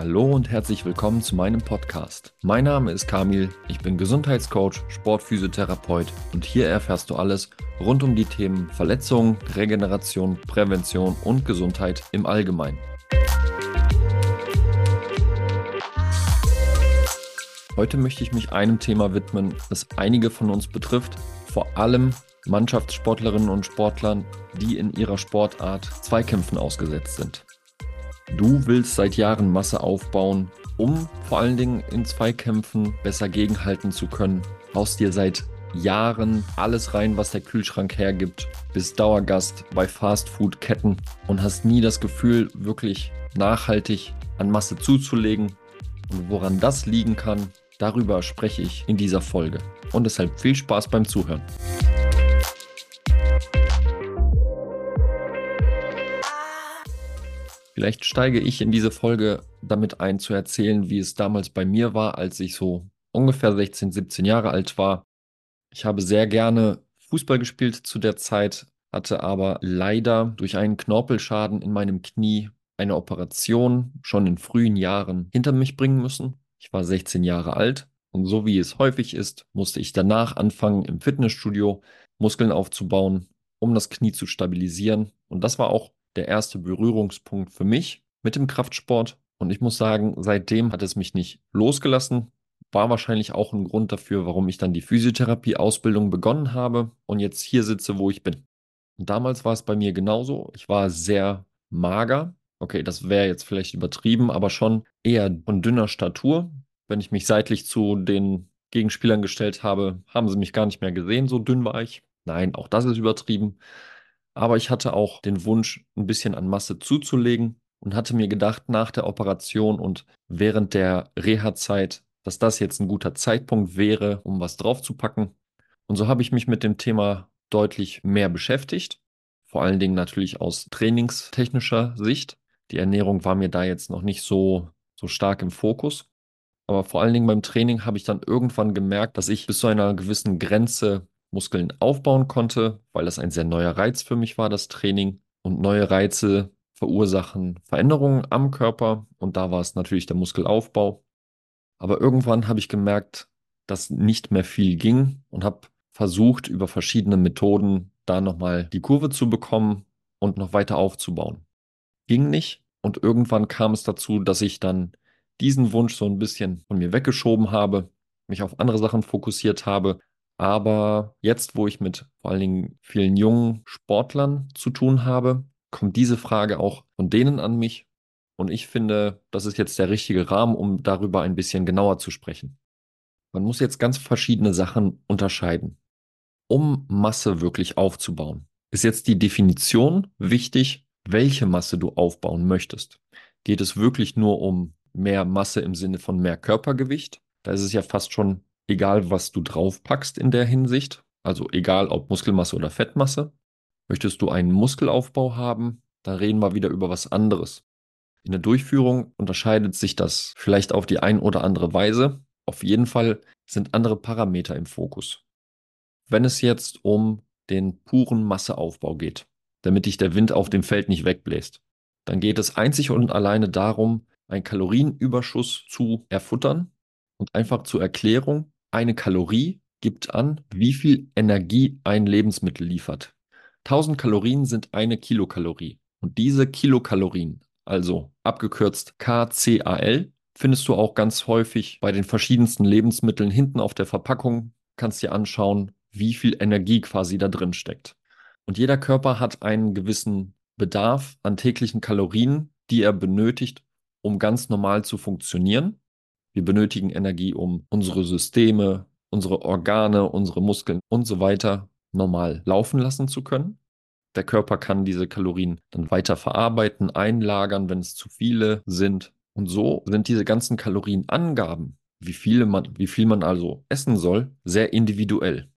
Hallo und herzlich willkommen zu meinem Podcast. Mein Name ist Kamil, ich bin Gesundheitscoach, Sportphysiotherapeut und hier erfährst du alles rund um die Themen Verletzungen, Regeneration, Prävention und Gesundheit im Allgemeinen. Heute möchte ich mich einem Thema widmen, das einige von uns betrifft, vor allem Mannschaftssportlerinnen und Sportlern, die in ihrer Sportart Zweikämpfen ausgesetzt sind. Du willst seit Jahren Masse aufbauen, um vor allen Dingen in Zweikämpfen besser gegenhalten zu können. Haust dir seit Jahren alles rein, was der Kühlschrank hergibt, bist Dauergast bei Fastfood-Ketten und hast nie das Gefühl, wirklich nachhaltig an Masse zuzulegen. Und woran das liegen kann, darüber spreche ich in dieser Folge. Und deshalb viel Spaß beim Zuhören. Vielleicht steige ich in diese Folge damit ein, zu erzählen, wie es damals bei mir war, als ich so ungefähr 16, 17 Jahre alt war. Ich habe sehr gerne Fußball gespielt zu der Zeit, hatte aber leider durch einen Knorpelschaden in meinem Knie eine Operation schon in frühen Jahren hinter mich bringen müssen. Ich war 16 Jahre alt und so wie es häufig ist, musste ich danach anfangen, im Fitnessstudio Muskeln aufzubauen, um das Knie zu stabilisieren. Und das war auch der erste Berührungspunkt für mich mit dem Kraftsport. Und ich muss sagen, seitdem hat es mich nicht losgelassen. War wahrscheinlich auch ein Grund dafür, warum ich dann die Physiotherapie-Ausbildung begonnen habe und jetzt hier sitze, wo ich bin. Und damals war es bei mir genauso. Ich war sehr mager. Okay, das wäre jetzt vielleicht übertrieben, aber schon eher von dünner Statur. Wenn ich mich seitlich zu den Gegenspielern gestellt habe, haben sie mich gar nicht mehr gesehen, so dünn war ich. Nein, auch das ist übertrieben. Aber ich hatte auch den Wunsch, ein bisschen an Masse zuzulegen und hatte mir gedacht, nach der Operation und während der Reha-Zeit, dass das jetzt ein guter Zeitpunkt wäre, um was draufzupacken. Und so habe ich mich mit dem Thema deutlich mehr beschäftigt. Vor allen Dingen natürlich aus trainingstechnischer Sicht. Die Ernährung war mir da jetzt noch nicht so, so stark im Fokus. Aber vor allen Dingen beim Training habe ich dann irgendwann gemerkt, dass ich bis zu einer gewissen Grenze Muskeln aufbauen konnte, weil das ein sehr neuer Reiz für mich war, das Training. Und neue Reize verursachen Veränderungen am Körper und da war es natürlich der Muskelaufbau. Aber irgendwann habe ich gemerkt, dass nicht mehr viel ging und habe versucht, über verschiedene Methoden da nochmal die Kurve zu bekommen und noch weiter aufzubauen. Ging nicht und irgendwann kam es dazu, dass ich dann diesen Wunsch so ein bisschen von mir weggeschoben habe, mich auf andere Sachen fokussiert habe aber jetzt, wo ich mit vor allen Dingen vielen jungen Sportlern zu tun habe, kommt diese Frage auch von denen an mich. Und ich finde, das ist jetzt der richtige Rahmen, um darüber ein bisschen genauer zu sprechen. Man muss jetzt ganz verschiedene Sachen unterscheiden. Um Masse wirklich aufzubauen, ist jetzt die Definition wichtig, welche Masse du aufbauen möchtest. Geht es wirklich nur um mehr Masse im Sinne von mehr Körpergewicht? Da ist es ja fast schon egal was du draufpackst in der Hinsicht, also egal ob Muskelmasse oder Fettmasse. Möchtest du einen Muskelaufbau haben, dann reden wir wieder über was anderes. In der Durchführung unterscheidet sich das vielleicht auf die ein oder andere Weise. Auf jeden Fall sind andere Parameter im Fokus. Wenn es jetzt um den puren Masseaufbau geht, damit dich der Wind auf dem Feld nicht wegbläst, dann geht es einzig und alleine darum, einen Kalorienüberschuss zu erfuttern. Und einfach zur Erklärung, eine Kalorie gibt an, wie viel Energie ein Lebensmittel liefert. 1000 Kalorien sind eine Kilokalorie. Und diese Kilokalorien, also abgekürzt KCAL, findest du auch ganz häufig bei den verschiedensten Lebensmitteln hinten auf der Verpackung. Kannst dir anschauen, wie viel Energie quasi da drin steckt. Und jeder Körper hat einen gewissen Bedarf an täglichen Kalorien, die er benötigt, um ganz normal zu funktionieren. Wir benötigen Energie, um unsere Systeme, unsere Organe, unsere Muskeln und so weiter normal laufen lassen zu können. Der Körper kann diese Kalorien dann weiter verarbeiten, einlagern, wenn es zu viele sind. Und so sind diese ganzen Kalorienangaben, wie, viele man, wie viel man also essen soll, sehr individuell.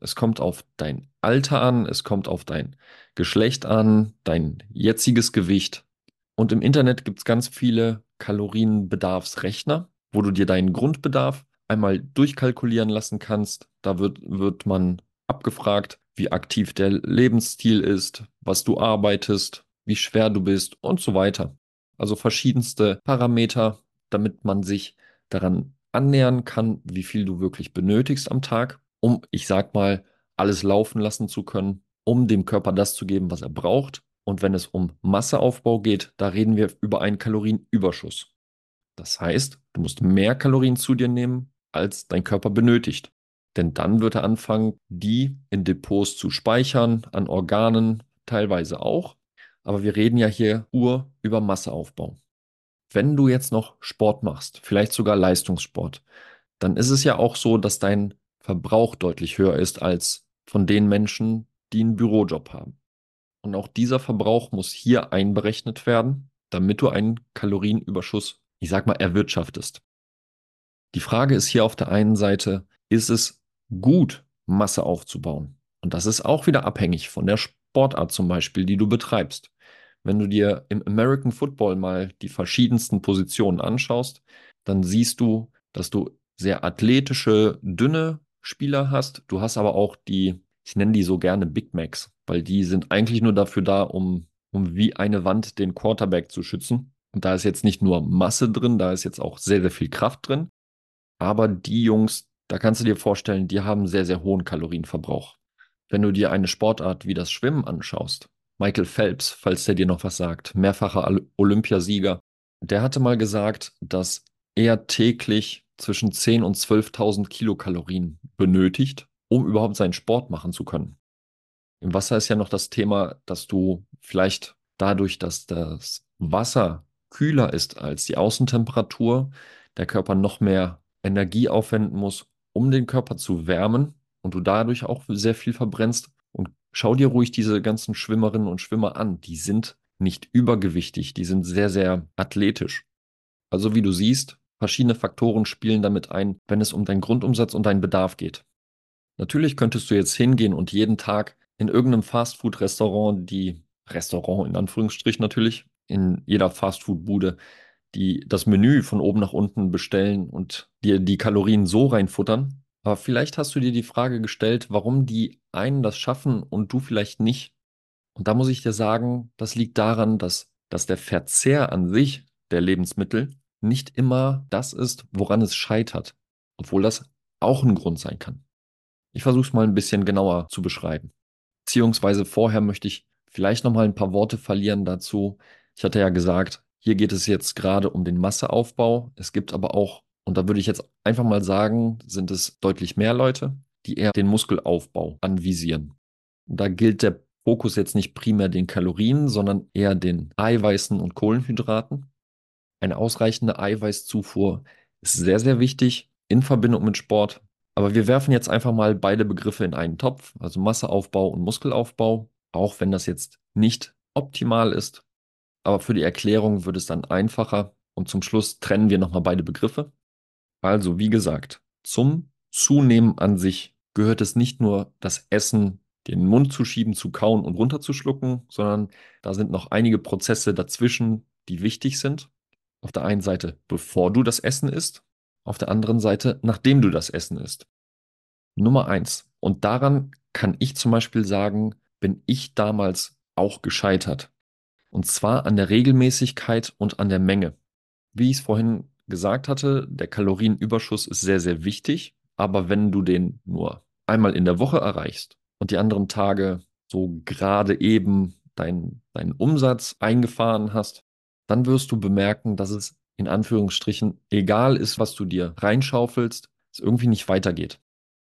Es kommt auf dein Alter an, es kommt auf dein Geschlecht an, dein jetziges Gewicht. Und im Internet gibt es ganz viele Kalorienbedarfsrechner, wo du dir deinen Grundbedarf einmal durchkalkulieren lassen kannst. Da wird, wird man abgefragt, wie aktiv der Lebensstil ist, was du arbeitest, wie schwer du bist und so weiter. also verschiedenste Parameter, damit man sich daran annähern kann, wie viel du wirklich benötigst am Tag, um, ich sag mal, alles laufen lassen zu können, um dem Körper das zu geben, was er braucht. Und wenn es um Masseaufbau geht, da reden wir über einen Kalorienüberschuss. Das heißt, du musst mehr Kalorien zu dir nehmen, als dein Körper benötigt. Denn dann wird er anfangen, die in Depots zu speichern, an Organen teilweise auch. Aber wir reden ja hier ur über Masseaufbau. Wenn du jetzt noch Sport machst, vielleicht sogar Leistungssport, dann ist es ja auch so, dass dein Verbrauch deutlich höher ist als von den Menschen, die einen Bürojob haben. Und auch dieser Verbrauch muss hier einberechnet werden, damit du einen Kalorienüberschuss, ich sag mal, erwirtschaftest. Die Frage ist hier auf der einen Seite, ist es gut, Masse aufzubauen? Und das ist auch wieder abhängig von der Sportart zum Beispiel, die du betreibst. Wenn du dir im American Football mal die verschiedensten Positionen anschaust, dann siehst du, dass du sehr athletische, dünne Spieler hast. Du hast aber auch die, ich nenne die so gerne Big Macs, weil die sind eigentlich nur dafür da, um, um wie eine Wand den Quarterback zu schützen. Und da ist jetzt nicht nur Masse drin, da ist jetzt auch sehr, sehr viel Kraft drin. Aber die Jungs, da kannst du dir vorstellen, die haben sehr, sehr hohen Kalorienverbrauch. Wenn du dir eine Sportart wie das Schwimmen anschaust, Michael Phelps, falls der dir noch was sagt, mehrfacher Olympiasieger, der hatte mal gesagt, dass er täglich zwischen 10.000 und 12.000 Kilokalorien benötigt, um überhaupt seinen Sport machen zu können. Im Wasser ist ja noch das Thema, dass du vielleicht dadurch, dass das Wasser kühler ist als die Außentemperatur, der Körper noch mehr Energie aufwenden muss, um den Körper zu wärmen und du dadurch auch sehr viel verbrennst. Und schau dir ruhig diese ganzen Schwimmerinnen und Schwimmer an. Die sind nicht übergewichtig, die sind sehr, sehr athletisch. Also wie du siehst, verschiedene Faktoren spielen damit ein, wenn es um deinen Grundumsatz und deinen Bedarf geht. Natürlich könntest du jetzt hingehen und jeden Tag in irgendeinem Fastfood-Restaurant, die Restaurant in Anführungsstrichen natürlich, in jeder Fastfood-Bude die das Menü von oben nach unten bestellen und dir die Kalorien so reinfuttern. Aber vielleicht hast du dir die Frage gestellt, warum die einen das schaffen und du vielleicht nicht. Und da muss ich dir sagen, das liegt daran, dass, dass der Verzehr an sich der Lebensmittel nicht immer das ist, woran es scheitert. Obwohl das auch ein Grund sein kann. Ich versuche es mal ein bisschen genauer zu beschreiben. Beziehungsweise vorher möchte ich vielleicht noch mal ein paar Worte verlieren dazu. Ich hatte ja gesagt, hier geht es jetzt gerade um den Masseaufbau. Es gibt aber auch, und da würde ich jetzt einfach mal sagen, sind es deutlich mehr Leute, die eher den Muskelaufbau anvisieren. Da gilt der Fokus jetzt nicht primär den Kalorien, sondern eher den Eiweißen und Kohlenhydraten. Eine ausreichende Eiweißzufuhr ist sehr, sehr wichtig in Verbindung mit Sport. Aber wir werfen jetzt einfach mal beide Begriffe in einen Topf, also Masseaufbau und Muskelaufbau, auch wenn das jetzt nicht optimal ist. Aber für die Erklärung wird es dann einfacher und zum Schluss trennen wir nochmal beide Begriffe. Also, wie gesagt, zum Zunehmen an sich gehört es nicht nur das Essen, den Mund zu schieben, zu kauen und runterzuschlucken, sondern da sind noch einige Prozesse dazwischen, die wichtig sind. Auf der einen Seite, bevor du das Essen isst, auf der anderen Seite, nachdem du das Essen isst. Nummer eins. Und daran kann ich zum Beispiel sagen, bin ich damals auch gescheitert. Und zwar an der Regelmäßigkeit und an der Menge. Wie ich es vorhin gesagt hatte, der Kalorienüberschuss ist sehr, sehr wichtig. Aber wenn du den nur einmal in der Woche erreichst und die anderen Tage so gerade eben deinen dein Umsatz eingefahren hast, dann wirst du bemerken, dass es in Anführungsstrichen egal ist, was du dir reinschaufelst, es irgendwie nicht weitergeht.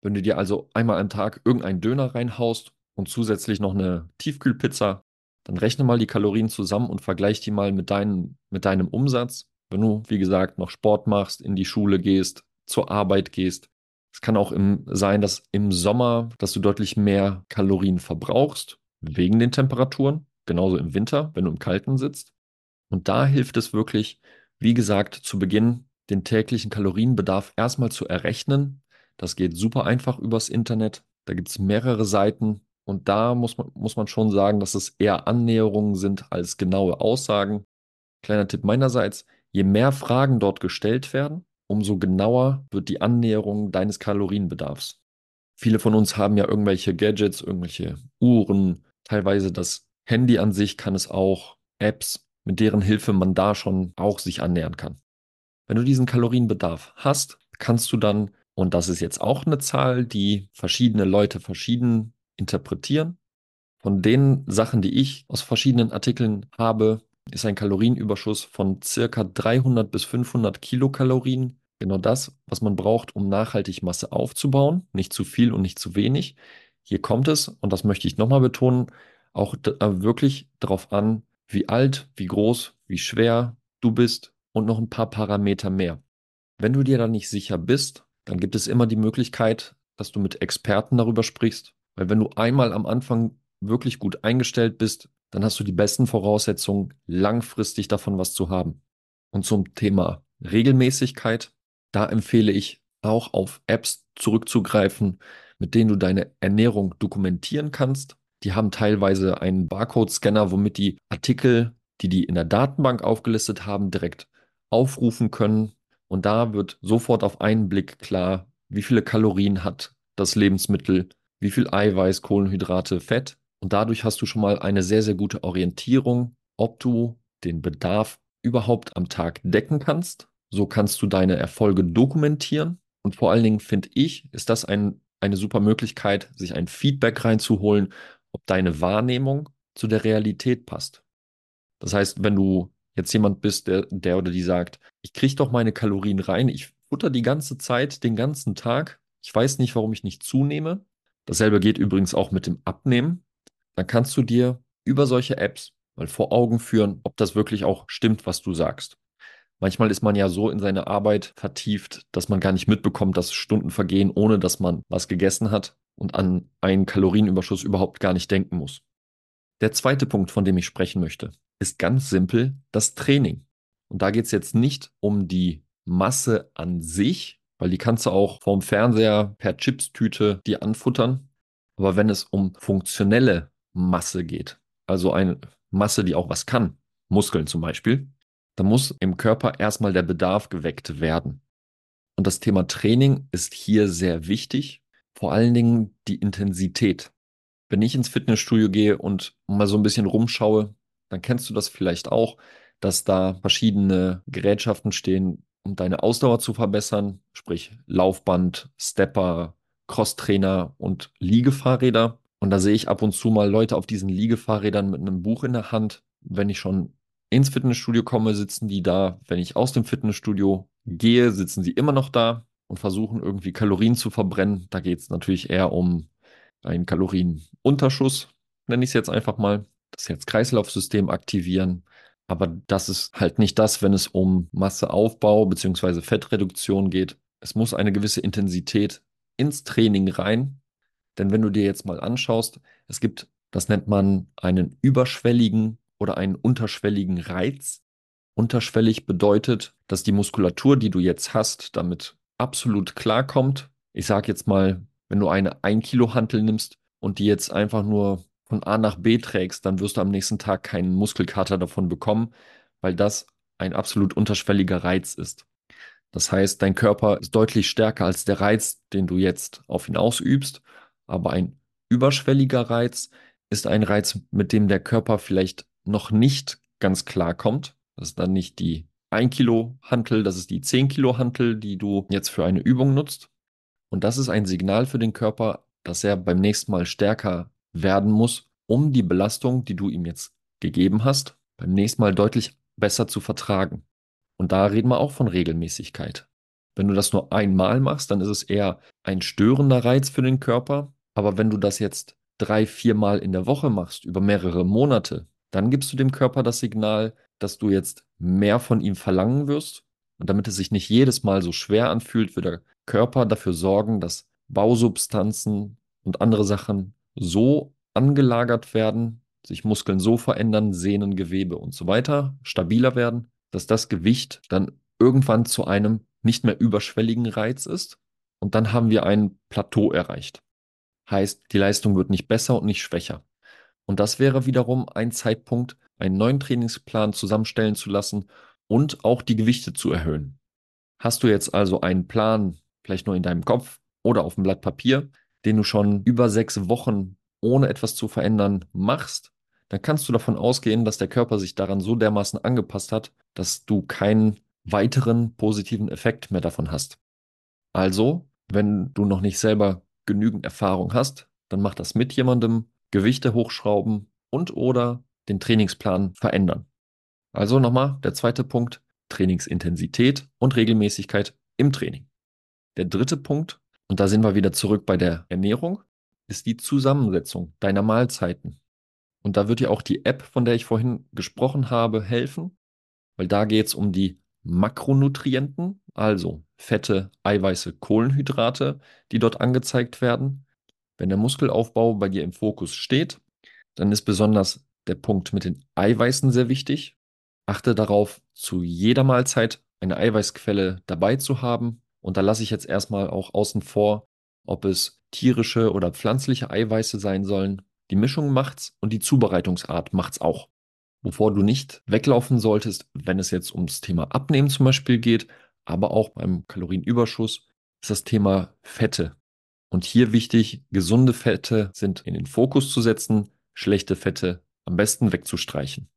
Wenn du dir also einmal am Tag irgendeinen Döner reinhaust und zusätzlich noch eine Tiefkühlpizza, dann rechne mal die Kalorien zusammen und vergleich die mal mit, dein, mit deinem Umsatz. Wenn du, wie gesagt, noch Sport machst, in die Schule gehst, zur Arbeit gehst. Es kann auch im, sein, dass im Sommer, dass du deutlich mehr Kalorien verbrauchst, wegen den Temperaturen. Genauso im Winter, wenn du im Kalten sitzt. Und da hilft es wirklich, wie gesagt, zu Beginn den täglichen Kalorienbedarf erstmal zu errechnen. Das geht super einfach übers Internet. Da gibt es mehrere Seiten, und da muss man, muss man schon sagen, dass es eher Annäherungen sind als genaue Aussagen. Kleiner Tipp meinerseits, je mehr Fragen dort gestellt werden, umso genauer wird die Annäherung deines Kalorienbedarfs. Viele von uns haben ja irgendwelche Gadgets, irgendwelche Uhren, teilweise das Handy an sich kann es auch, Apps. mit deren Hilfe man da schon auch sich annähern kann. Wenn du diesen Kalorienbedarf hast, kannst du dann, und das ist jetzt auch eine Zahl, die verschiedene Leute verschieden interpretieren, von den Sachen, die ich aus verschiedenen Artikeln habe, ist ein Kalorienüberschuss von circa 300 bis 500 Kilokalorien genau das, was man braucht, um nachhaltig Masse aufzubauen. Nicht zu viel und nicht zu wenig. Hier kommt es, und das möchte ich nochmal betonen, auch äh, wirklich darauf an, wie alt, wie groß, wie schwer du bist und noch ein paar Parameter mehr. Wenn du dir da nicht sicher bist, dann gibt es immer die Möglichkeit, dass du mit Experten darüber sprichst. Weil wenn du einmal am Anfang wirklich gut eingestellt bist, dann hast du die besten Voraussetzungen, langfristig davon was zu haben. Und zum Thema Regelmäßigkeit, da empfehle ich auch auf Apps zurückzugreifen, mit denen du deine Ernährung dokumentieren kannst. Die haben teilweise einen Barcode-Scanner, womit die Artikel, die die in der Datenbank aufgelistet haben, direkt aufrufen können. Und da wird sofort auf einen Blick klar, wie viele Kalorien hat das Lebensmittel, wie viel Eiweiß, Kohlenhydrate, Fett und dadurch hast du schon mal eine sehr, sehr gute Orientierung, ob du den Bedarf überhaupt am Tag decken kannst. So kannst du deine Erfolge dokumentieren. Und vor allen Dingen finde ich, ist das ein, eine super Möglichkeit, sich ein Feedback reinzuholen, ob deine Wahrnehmung zu der Realität passt. Das heißt, wenn du jetzt jemand bist, der, der oder die sagt, ich kriege doch meine Kalorien rein, ich futter die ganze Zeit, den ganzen Tag, ich weiß nicht, warum ich nicht zunehme. Dasselbe geht übrigens auch mit dem Abnehmen dann kannst du dir über solche Apps mal vor Augen führen, ob das wirklich auch stimmt, was du sagst. Manchmal ist man ja so in seine Arbeit vertieft, dass man gar nicht mitbekommt, dass Stunden vergehen, ohne dass man was gegessen hat und an einen Kalorienüberschuss überhaupt gar nicht denken muss. Der zweite Punkt, von dem ich sprechen möchte, ist ganz simpel das Training. Und da geht es jetzt nicht um die Masse an sich, weil die kannst du auch vorm Fernseher per Chipstüte dir anfuttern. Aber wenn es um funktionelle Masse geht, also eine Masse, die auch was kann, Muskeln zum Beispiel, dann muss im Körper erstmal der Bedarf geweckt werden. Und das Thema Training ist hier sehr wichtig, vor allen Dingen die Intensität. Wenn ich ins Fitnessstudio gehe und mal so ein bisschen rumschaue, dann kennst du das vielleicht auch, dass da verschiedene Gerätschaften stehen, um deine Ausdauer zu verbessern, sprich Laufband, Stepper, Crosstrainer und Liegefahrräder. Und da sehe ich ab und zu mal Leute auf diesen Liegefahrrädern mit einem Buch in der Hand. Wenn ich schon ins Fitnessstudio komme, sitzen die da. Wenn ich aus dem Fitnessstudio gehe, sitzen sie immer noch da und versuchen irgendwie Kalorien zu verbrennen. Da geht es natürlich eher um einen Kalorienunterschuss, nenne ich es jetzt einfach mal. Das Herz-Kreislauf-System aktivieren. Aber das ist halt nicht das, wenn es um Masseaufbau bzw. Fettreduktion geht. Es muss eine gewisse Intensität ins Training rein, denn wenn du dir jetzt mal anschaust, es gibt, das nennt man einen überschwelligen oder einen unterschwelligen Reiz. Unterschwellig bedeutet, dass die Muskulatur, die du jetzt hast, damit absolut klarkommt. Ich sage jetzt mal, wenn du eine 1 Kilo Hantel nimmst und die jetzt einfach nur von A nach B trägst, dann wirst du am nächsten Tag keinen Muskelkater davon bekommen, weil das ein absolut unterschwelliger Reiz ist. Das heißt, dein Körper ist deutlich stärker als der Reiz, den du jetzt auf ihn ausübst aber ein überschwelliger Reiz ist ein Reiz, mit dem der Körper vielleicht noch nicht ganz klar kommt. Das ist dann nicht die 1 Kilo Hantel, das ist die 10 Kilo Hantel, die du jetzt für eine Übung nutzt. Und das ist ein Signal für den Körper, dass er beim nächsten Mal stärker werden muss, um die Belastung, die du ihm jetzt gegeben hast, beim nächsten Mal deutlich besser zu vertragen. Und da reden wir auch von Regelmäßigkeit. Wenn du das nur einmal machst, dann ist es eher ein störender Reiz für den Körper. Aber wenn du das jetzt drei, viermal in der Woche machst, über mehrere Monate, dann gibst du dem Körper das Signal, dass du jetzt mehr von ihm verlangen wirst. Und damit es sich nicht jedes Mal so schwer anfühlt, wird der Körper dafür sorgen, dass Bausubstanzen und andere Sachen so angelagert werden, sich Muskeln so verändern, Sehnen, Gewebe und so weiter stabiler werden, dass das Gewicht dann irgendwann zu einem nicht mehr überschwelligen Reiz ist. Und dann haben wir ein Plateau erreicht. Heißt, die Leistung wird nicht besser und nicht schwächer. Und das wäre wiederum ein Zeitpunkt, einen neuen Trainingsplan zusammenstellen zu lassen und auch die Gewichte zu erhöhen. Hast du jetzt also einen Plan, vielleicht nur in deinem Kopf oder auf dem Blatt Papier, den du schon über sechs Wochen ohne etwas zu verändern machst, dann kannst du davon ausgehen, dass der Körper sich daran so dermaßen angepasst hat, dass du keinen weiteren positiven Effekt mehr davon hast. Also, wenn du noch nicht selber genügend Erfahrung hast, dann mach das mit jemandem, Gewichte hochschrauben und oder den Trainingsplan verändern. Also nochmal der zweite Punkt, Trainingsintensität und Regelmäßigkeit im Training. Der dritte Punkt, und da sind wir wieder zurück bei der Ernährung, ist die Zusammensetzung deiner Mahlzeiten. Und da wird dir auch die App, von der ich vorhin gesprochen habe, helfen, weil da geht es um die Makronutrienten, also Fette, Eiweiße, Kohlenhydrate, die dort angezeigt werden. Wenn der Muskelaufbau bei dir im Fokus steht, dann ist besonders der Punkt mit den Eiweißen sehr wichtig. Achte darauf, zu jeder Mahlzeit eine Eiweißquelle dabei zu haben. Und da lasse ich jetzt erstmal auch außen vor, ob es tierische oder pflanzliche Eiweiße sein sollen. Die Mischung macht's und die Zubereitungsart macht's auch. Wovor du nicht weglaufen solltest, wenn es jetzt ums Thema Abnehmen zum Beispiel geht, aber auch beim Kalorienüberschuss, ist das Thema Fette. Und hier wichtig, gesunde Fette sind in den Fokus zu setzen, schlechte Fette am besten wegzustreichen.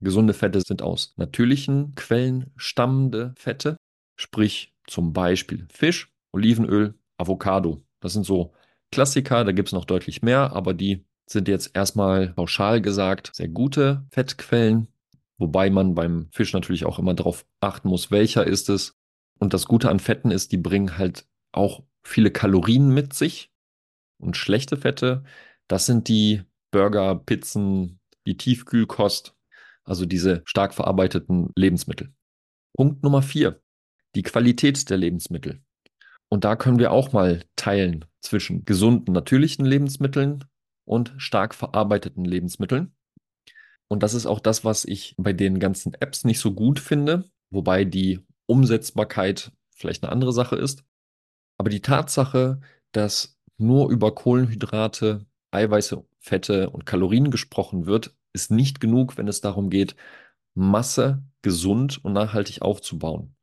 Gesunde Fette sind aus natürlichen Quellen stammende Fette, sprich zum Beispiel Fisch, Olivenöl, Avocado. Das sind so Klassiker, da gibt es noch deutlich mehr, aber die sind jetzt erstmal pauschal gesagt sehr gute Fettquellen, wobei man beim Fisch natürlich auch immer darauf achten muss, welcher ist es. Und das Gute an Fetten ist, die bringen halt auch viele Kalorien mit sich. Und schlechte Fette, das sind die Burger, Pizzen, die Tiefkühlkost, also diese stark verarbeiteten Lebensmittel. Punkt Nummer vier, die Qualität der Lebensmittel. Und da können wir auch mal teilen zwischen gesunden, natürlichen Lebensmitteln und stark verarbeiteten Lebensmitteln. Und das ist auch das, was ich bei den ganzen Apps nicht so gut finde, wobei die Umsetzbarkeit vielleicht eine andere Sache ist. Aber die Tatsache, dass nur über Kohlenhydrate, Eiweiße, Fette und Kalorien gesprochen wird, ist nicht genug, wenn es darum geht, Masse gesund und nachhaltig aufzubauen.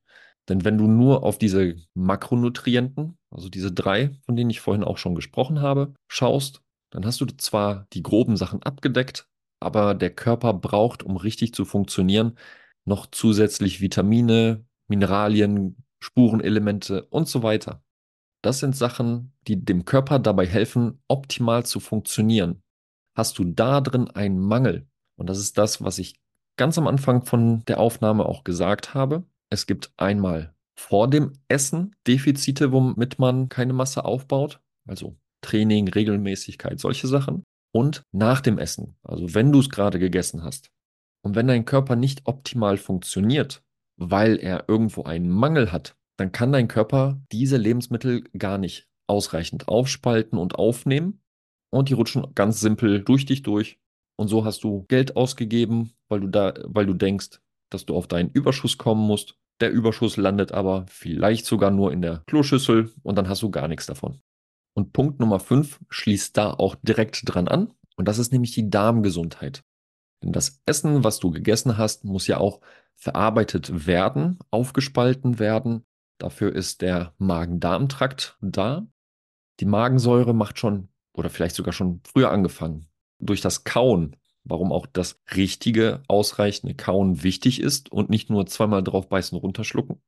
Denn wenn du nur auf diese Makronutrienten, also diese drei, von denen ich vorhin auch schon gesprochen habe, schaust, dann hast du zwar die groben Sachen abgedeckt, aber der Körper braucht, um richtig zu funktionieren, noch zusätzlich Vitamine, Mineralien, Spurenelemente und so weiter. Das sind Sachen, die dem Körper dabei helfen, optimal zu funktionieren. Hast du da drin einen Mangel, und das ist das, was ich ganz am Anfang von der Aufnahme auch gesagt habe, es gibt einmal vor dem Essen Defizite, womit man keine Masse aufbaut, also Training, Regelmäßigkeit, solche Sachen. Und nach dem Essen, also wenn du es gerade gegessen hast. Und wenn dein Körper nicht optimal funktioniert, weil er irgendwo einen Mangel hat, dann kann dein Körper diese Lebensmittel gar nicht ausreichend aufspalten und aufnehmen. Und die rutschen ganz simpel durch dich durch. Und so hast du Geld ausgegeben, weil du da, weil du denkst, dass du auf deinen Überschuss kommen musst. Der Überschuss landet aber vielleicht sogar nur in der Kloschüssel und dann hast du gar nichts davon. Und Punkt Nummer 5 schließt da auch direkt dran an. Und das ist nämlich die Darmgesundheit. Denn das Essen, was du gegessen hast, muss ja auch verarbeitet werden, aufgespalten werden. Dafür ist der Magen-Darm-Trakt da. Die Magensäure macht schon oder vielleicht sogar schon früher angefangen. Durch das Kauen warum auch das richtige, ausreichende Kauen wichtig ist und nicht nur zweimal drauf beißen, runterschlucken.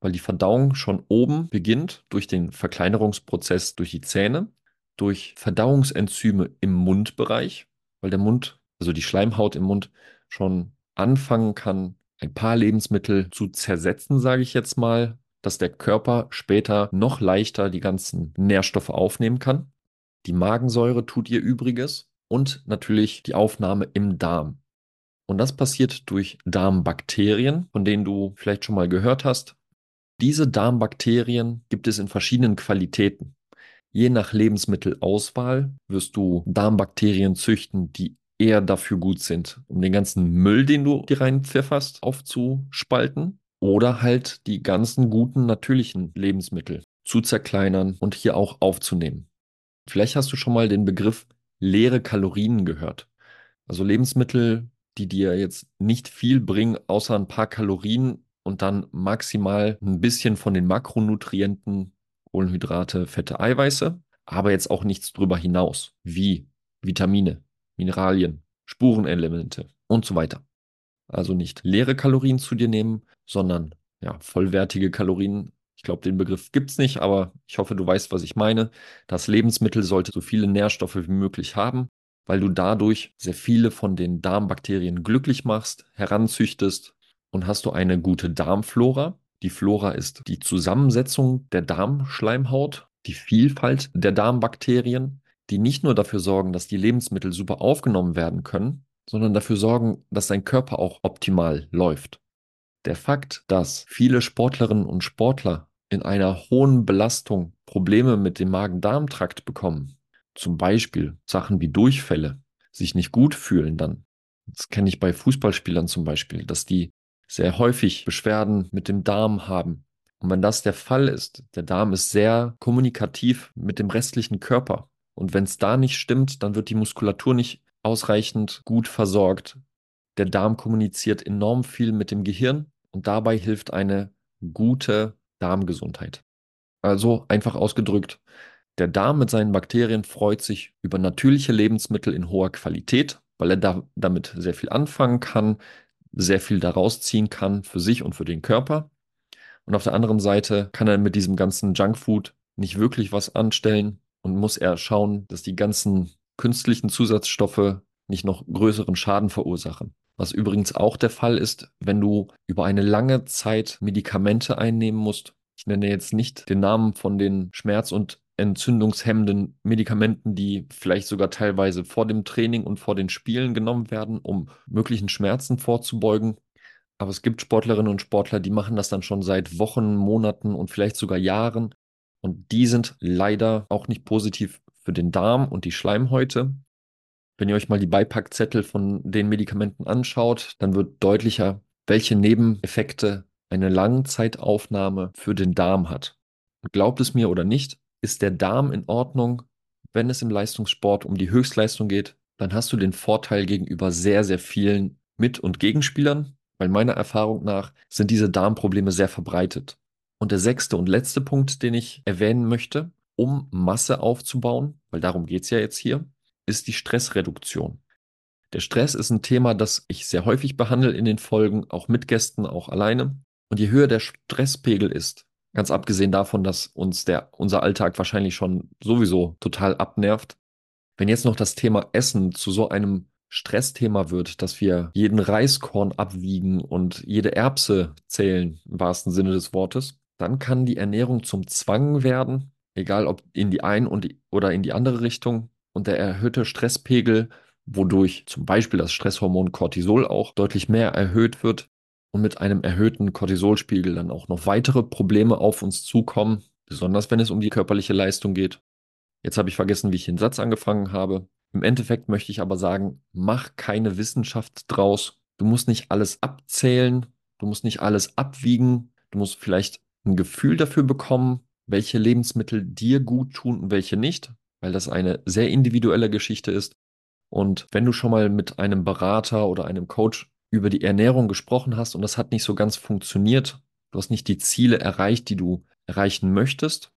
Weil die Verdauung schon oben beginnt durch den Verkleinerungsprozess durch die Zähne, durch Verdauungsenzyme im Mundbereich, weil der Mund, also die Schleimhaut im Mund schon anfangen kann, ein paar Lebensmittel zu zersetzen, sage ich jetzt mal, dass der Körper später noch leichter die ganzen Nährstoffe aufnehmen kann. Die Magensäure tut ihr Übriges und natürlich die Aufnahme im Darm. Und das passiert durch Darmbakterien, von denen du vielleicht schon mal gehört hast. Diese Darmbakterien gibt es in verschiedenen Qualitäten. Je nach Lebensmittelauswahl wirst du Darmbakterien züchten, die eher dafür gut sind, um den ganzen Müll, den du dir reinpfefferst, aufzuspalten. Oder halt die ganzen guten natürlichen Lebensmittel zu zerkleinern und hier auch aufzunehmen. Vielleicht hast du schon mal den Begriff leere Kalorien gehört. Also Lebensmittel, die dir jetzt nicht viel bringen, außer ein paar Kalorien und dann maximal ein bisschen von den Makronutrienten, Kohlenhydrate, Fette, Eiweiße, aber jetzt auch nichts drüber hinaus, wie Vitamine, Mineralien, Spurenelemente und so weiter. Also nicht leere Kalorien zu dir nehmen, sondern ja, vollwertige Kalorien. Ich glaube, den Begriff gibt es nicht, aber ich hoffe, du weißt, was ich meine. Das Lebensmittel sollte so viele Nährstoffe wie möglich haben, weil du dadurch sehr viele von den Darmbakterien glücklich machst, heranzüchtest und hast du eine gute Darmflora. Die Flora ist die Zusammensetzung der Darmschleimhaut, die Vielfalt der Darmbakterien, die nicht nur dafür sorgen, dass die Lebensmittel super aufgenommen werden können, sondern dafür sorgen, dass dein Körper auch optimal läuft. Der Fakt, dass viele Sportlerinnen und Sportler in einer hohen Belastung Probleme mit dem Magen-Darm-Trakt bekommen, zum Beispiel Sachen wie Durchfälle, sich nicht gut fühlen dann. Das kenne ich bei Fußballspielern zum Beispiel, dass die sehr häufig Beschwerden mit dem Darm haben. Und wenn das der Fall ist, der Darm ist sehr kommunikativ mit dem restlichen Körper. Und wenn es da nicht stimmt, dann wird die Muskulatur nicht ausreichend gut versorgt. Der Darm kommuniziert enorm viel mit dem Gehirn und dabei hilft eine gute Darmgesundheit. Also einfach ausgedrückt, der Darm mit seinen Bakterien freut sich über natürliche Lebensmittel in hoher Qualität, weil er da, damit sehr viel anfangen kann, sehr viel daraus ziehen kann für sich und für den Körper. Und auf der anderen Seite kann er mit diesem ganzen Junkfood nicht wirklich was anstellen und muss er schauen, dass die ganzen künstlichen Zusatzstoffe nicht noch größeren Schaden verursachen. Was übrigens auch der Fall ist, wenn du über eine lange Zeit Medikamente einnehmen musst. Ich nenne jetzt nicht den Namen von den Schmerz- und entzündungshemmenden Medikamenten, die vielleicht sogar teilweise vor dem Training und vor den Spielen genommen werden, um möglichen Schmerzen vorzubeugen. Aber es gibt Sportlerinnen und Sportler, die machen das dann schon seit Wochen, Monaten und vielleicht sogar Jahren. Und die sind leider auch nicht positiv für den Darm und die Schleimhäute. Wenn ihr euch mal die Beipackzettel von den Medikamenten anschaut, dann wird deutlicher, welche Nebeneffekte eine Langzeitaufnahme für den Darm hat. Glaubt es mir oder nicht, ist der Darm in Ordnung, wenn es im Leistungssport um die Höchstleistung geht, dann hast du den Vorteil gegenüber sehr, sehr vielen Mit- und Gegenspielern, weil meiner Erfahrung nach sind diese Darmprobleme sehr verbreitet. Und der sechste und letzte Punkt, den ich erwähnen möchte, um Masse aufzubauen, weil darum geht es ja jetzt hier, ist die Stressreduktion. Der Stress ist ein Thema, das ich sehr häufig behandle in den Folgen, auch mit Gästen, auch alleine. Und je höher der Stresspegel ist, ganz abgesehen davon, dass uns der, unser Alltag wahrscheinlich schon sowieso total abnervt, wenn jetzt noch das Thema Essen zu so einem Stressthema wird, dass wir jeden Reiskorn abwiegen und jede Erbse zählen, im wahrsten Sinne des Wortes, dann kann die Ernährung zum Zwang werden, egal ob in die ein und die, oder in die andere Richtung. Und der erhöhte Stresspegel, wodurch zum Beispiel das Stresshormon Cortisol auch deutlich mehr erhöht wird und mit einem erhöhten Cortisolspiegel dann auch noch weitere Probleme auf uns zukommen, besonders wenn es um die körperliche Leistung geht. Jetzt habe ich vergessen, wie ich den Satz angefangen habe. Im Endeffekt möchte ich aber sagen, mach keine Wissenschaft draus. Du musst nicht alles abzählen, du musst nicht alles abwiegen, du musst vielleicht ein Gefühl dafür bekommen, welche Lebensmittel dir gut tun und welche nicht weil das eine sehr individuelle Geschichte ist. Und wenn du schon mal mit einem Berater oder einem Coach über die Ernährung gesprochen hast und das hat nicht so ganz funktioniert, du hast nicht die Ziele erreicht, die du erreichen möchtest,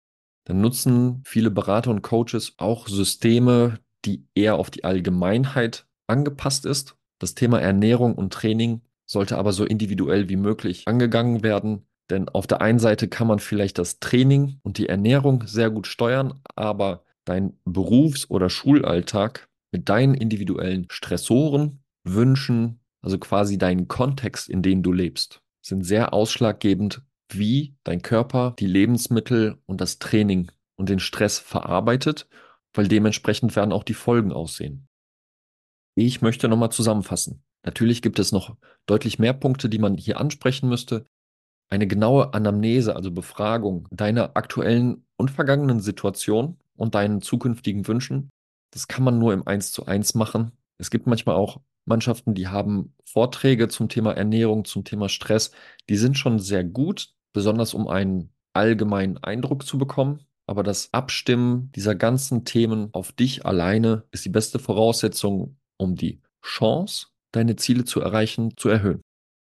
dann nutzen viele Berater und Coaches auch Systeme, die eher auf die Allgemeinheit angepasst ist. Das Thema Ernährung und Training sollte aber so individuell wie möglich angegangen werden, denn auf der einen Seite kann man vielleicht das Training und die Ernährung sehr gut steuern, aber dein Berufs- oder Schulalltag mit deinen individuellen Stressoren, Wünschen, also quasi deinen Kontext, in dem du lebst, sind sehr ausschlaggebend, wie dein Körper die Lebensmittel und das Training und den Stress verarbeitet, weil dementsprechend werden auch die Folgen aussehen. Ich möchte nochmal zusammenfassen. Natürlich gibt es noch deutlich mehr Punkte, die man hier ansprechen müsste. Eine genaue Anamnese, also Befragung deiner aktuellen und vergangenen Situation und deinen zukünftigen Wünschen. Das kann man nur im Eins zu eins machen. Es gibt manchmal auch Mannschaften, die haben Vorträge zum Thema Ernährung, zum Thema Stress. Die sind schon sehr gut, besonders um einen allgemeinen Eindruck zu bekommen. Aber das Abstimmen dieser ganzen Themen auf dich alleine ist die beste Voraussetzung, um die Chance, deine Ziele zu erreichen, zu erhöhen.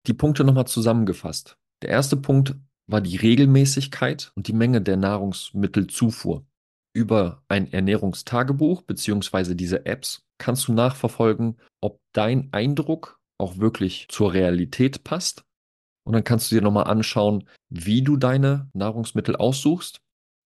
Die Punkte nochmal zusammengefasst. Der erste Punkt war die Regelmäßigkeit und die Menge der Nahrungsmittelzufuhr über ein Ernährungstagebuch beziehungsweise diese Apps kannst du nachverfolgen, ob dein Eindruck auch wirklich zur Realität passt. Und dann kannst du dir nochmal anschauen, wie du deine Nahrungsmittel aussuchst.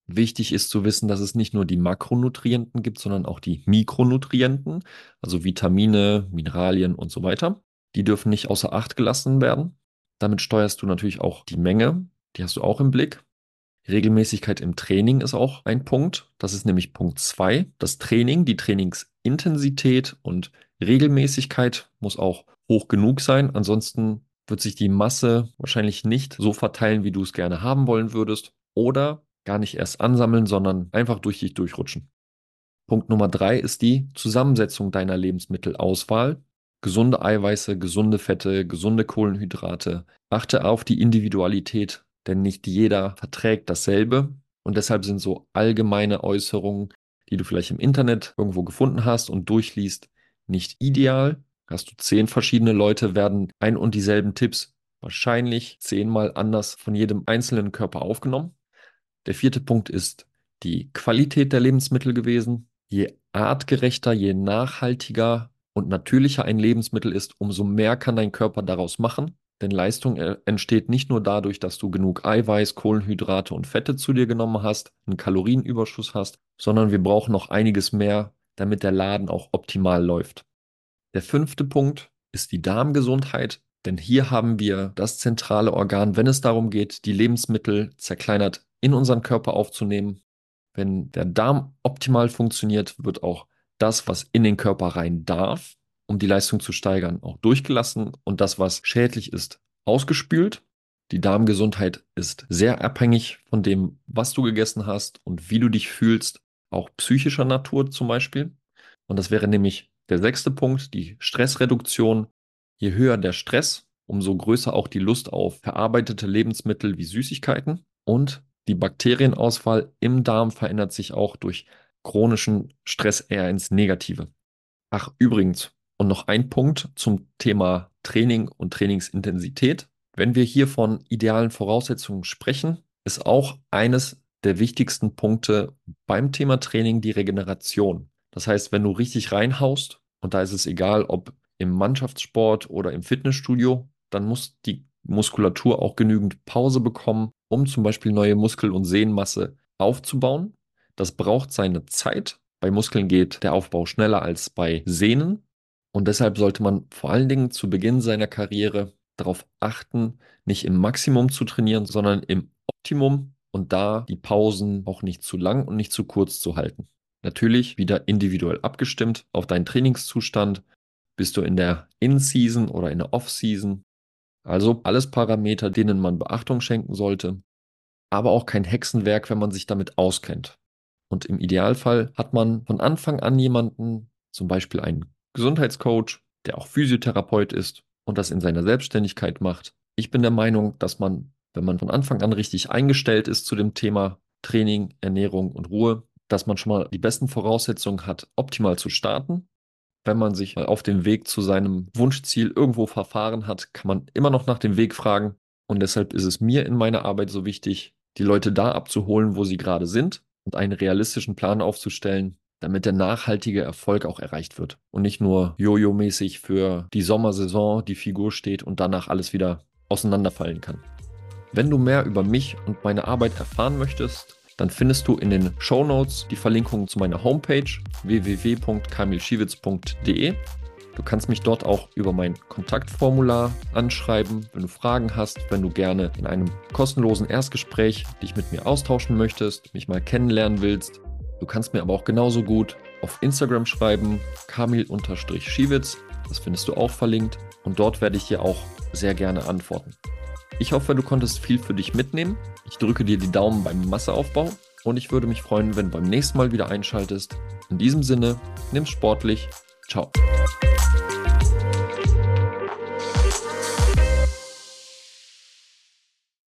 Wichtig ist zu wissen, dass es nicht nur die Makronutrienten gibt, sondern auch die Mikronutrienten, also Vitamine, Mineralien und so weiter. Die dürfen nicht außer Acht gelassen werden. Damit steuerst du natürlich auch die Menge, die hast du auch im Blick. Regelmäßigkeit im Training ist auch ein Punkt. Das ist nämlich Punkt zwei. Das Training, die Trainingsintensität und Regelmäßigkeit muss auch hoch genug sein. Ansonsten wird sich die Masse wahrscheinlich nicht so verteilen, wie du es gerne haben wollen würdest. Oder gar nicht erst ansammeln, sondern einfach durch dich durchrutschen. Punkt Nummer drei ist die Zusammensetzung deiner Lebensmittelauswahl. Gesunde Eiweiße, gesunde Fette, gesunde Kohlenhydrate. Achte auf die Individualität denn nicht jeder verträgt dasselbe. Und deshalb sind so allgemeine Äußerungen, die du vielleicht im Internet irgendwo gefunden hast und durchliest, nicht ideal. Hast du zehn verschiedene Leute, werden ein und dieselben Tipps wahrscheinlich zehnmal anders von jedem einzelnen Körper aufgenommen. Der vierte Punkt ist die Qualität der Lebensmittel gewesen. Je artgerechter, je nachhaltiger und natürlicher ein Lebensmittel ist, umso mehr kann dein Körper daraus machen. Denn Leistung äh, entsteht nicht nur dadurch, dass du genug Eiweiß, Kohlenhydrate und Fette zu dir genommen hast, einen Kalorienüberschuss hast, sondern wir brauchen noch einiges mehr, damit der Laden auch optimal läuft. Der fünfte Punkt ist die Darmgesundheit, denn hier haben wir das zentrale Organ, wenn es darum geht, die Lebensmittel zerkleinert in unseren Körper aufzunehmen. Wenn der Darm optimal funktioniert, wird auch das, was in den Körper rein darf, um die Leistung zu steigern, auch durchgelassen und das, was schädlich ist, ausgespült. Die Darmgesundheit ist sehr abhängig von dem, was du gegessen hast und wie du dich fühlst, auch psychischer Natur zum Beispiel. Und das wäre nämlich der sechste Punkt, die Stressreduktion. Je höher der Stress, umso größer auch die Lust auf verarbeitete Lebensmittel wie Süßigkeiten. Und die Bakterienauswahl im Darm verändert sich auch durch chronischen Stress eher ins Negative. Ach, übrigens, und noch ein Punkt zum Thema Training und Trainingsintensität. Wenn wir hier von idealen Voraussetzungen sprechen, ist auch eines der wichtigsten Punkte beim Thema Training die Regeneration. Das heißt, wenn du richtig reinhaust, und da ist es egal, ob im Mannschaftssport oder im Fitnessstudio, dann muss die Muskulatur auch genügend Pause bekommen, um zum Beispiel neue Muskel- und Sehnenmasse aufzubauen. Das braucht seine Zeit. Bei Muskeln geht der Aufbau schneller als bei Sehnen. Und deshalb sollte man vor allen Dingen zu Beginn seiner Karriere darauf achten, nicht im Maximum zu trainieren, sondern im Optimum und da die Pausen auch nicht zu lang und nicht zu kurz zu halten. Natürlich wieder individuell abgestimmt auf deinen Trainingszustand. Bist du in der In-Season oder in der Off-Season? Also alles Parameter, denen man Beachtung schenken sollte, aber auch kein Hexenwerk, wenn man sich damit auskennt. Und im Idealfall hat man von Anfang an jemanden, zum Beispiel einen Gesundheitscoach, der auch Physiotherapeut ist und das in seiner Selbstständigkeit macht. Ich bin der Meinung, dass man, wenn man von Anfang an richtig eingestellt ist zu dem Thema Training, Ernährung und Ruhe, dass man schon mal die besten Voraussetzungen hat, optimal zu starten. Wenn man sich auf dem Weg zu seinem Wunschziel irgendwo verfahren hat, kann man immer noch nach dem Weg fragen. Und deshalb ist es mir in meiner Arbeit so wichtig, die Leute da abzuholen, wo sie gerade sind und einen realistischen Plan aufzustellen, damit der nachhaltige Erfolg auch erreicht wird und nicht nur Jojo-mäßig für die Sommersaison die Figur steht und danach alles wieder auseinanderfallen kann. Wenn du mehr über mich und meine Arbeit erfahren möchtest, dann findest du in den Show Notes die Verlinkung zu meiner Homepage www.kamilschiewitz.de. Du kannst mich dort auch über mein Kontaktformular anschreiben, wenn du Fragen hast, wenn du gerne in einem kostenlosen Erstgespräch dich mit mir austauschen möchtest, mich mal kennenlernen willst Du kannst mir aber auch genauso gut auf Instagram schreiben, kamil-schiewitz. Das findest du auch verlinkt. Und dort werde ich dir auch sehr gerne antworten. Ich hoffe, du konntest viel für dich mitnehmen. Ich drücke dir die Daumen beim Masseaufbau und ich würde mich freuen, wenn du beim nächsten Mal wieder einschaltest. In diesem Sinne, nimm sportlich. Ciao.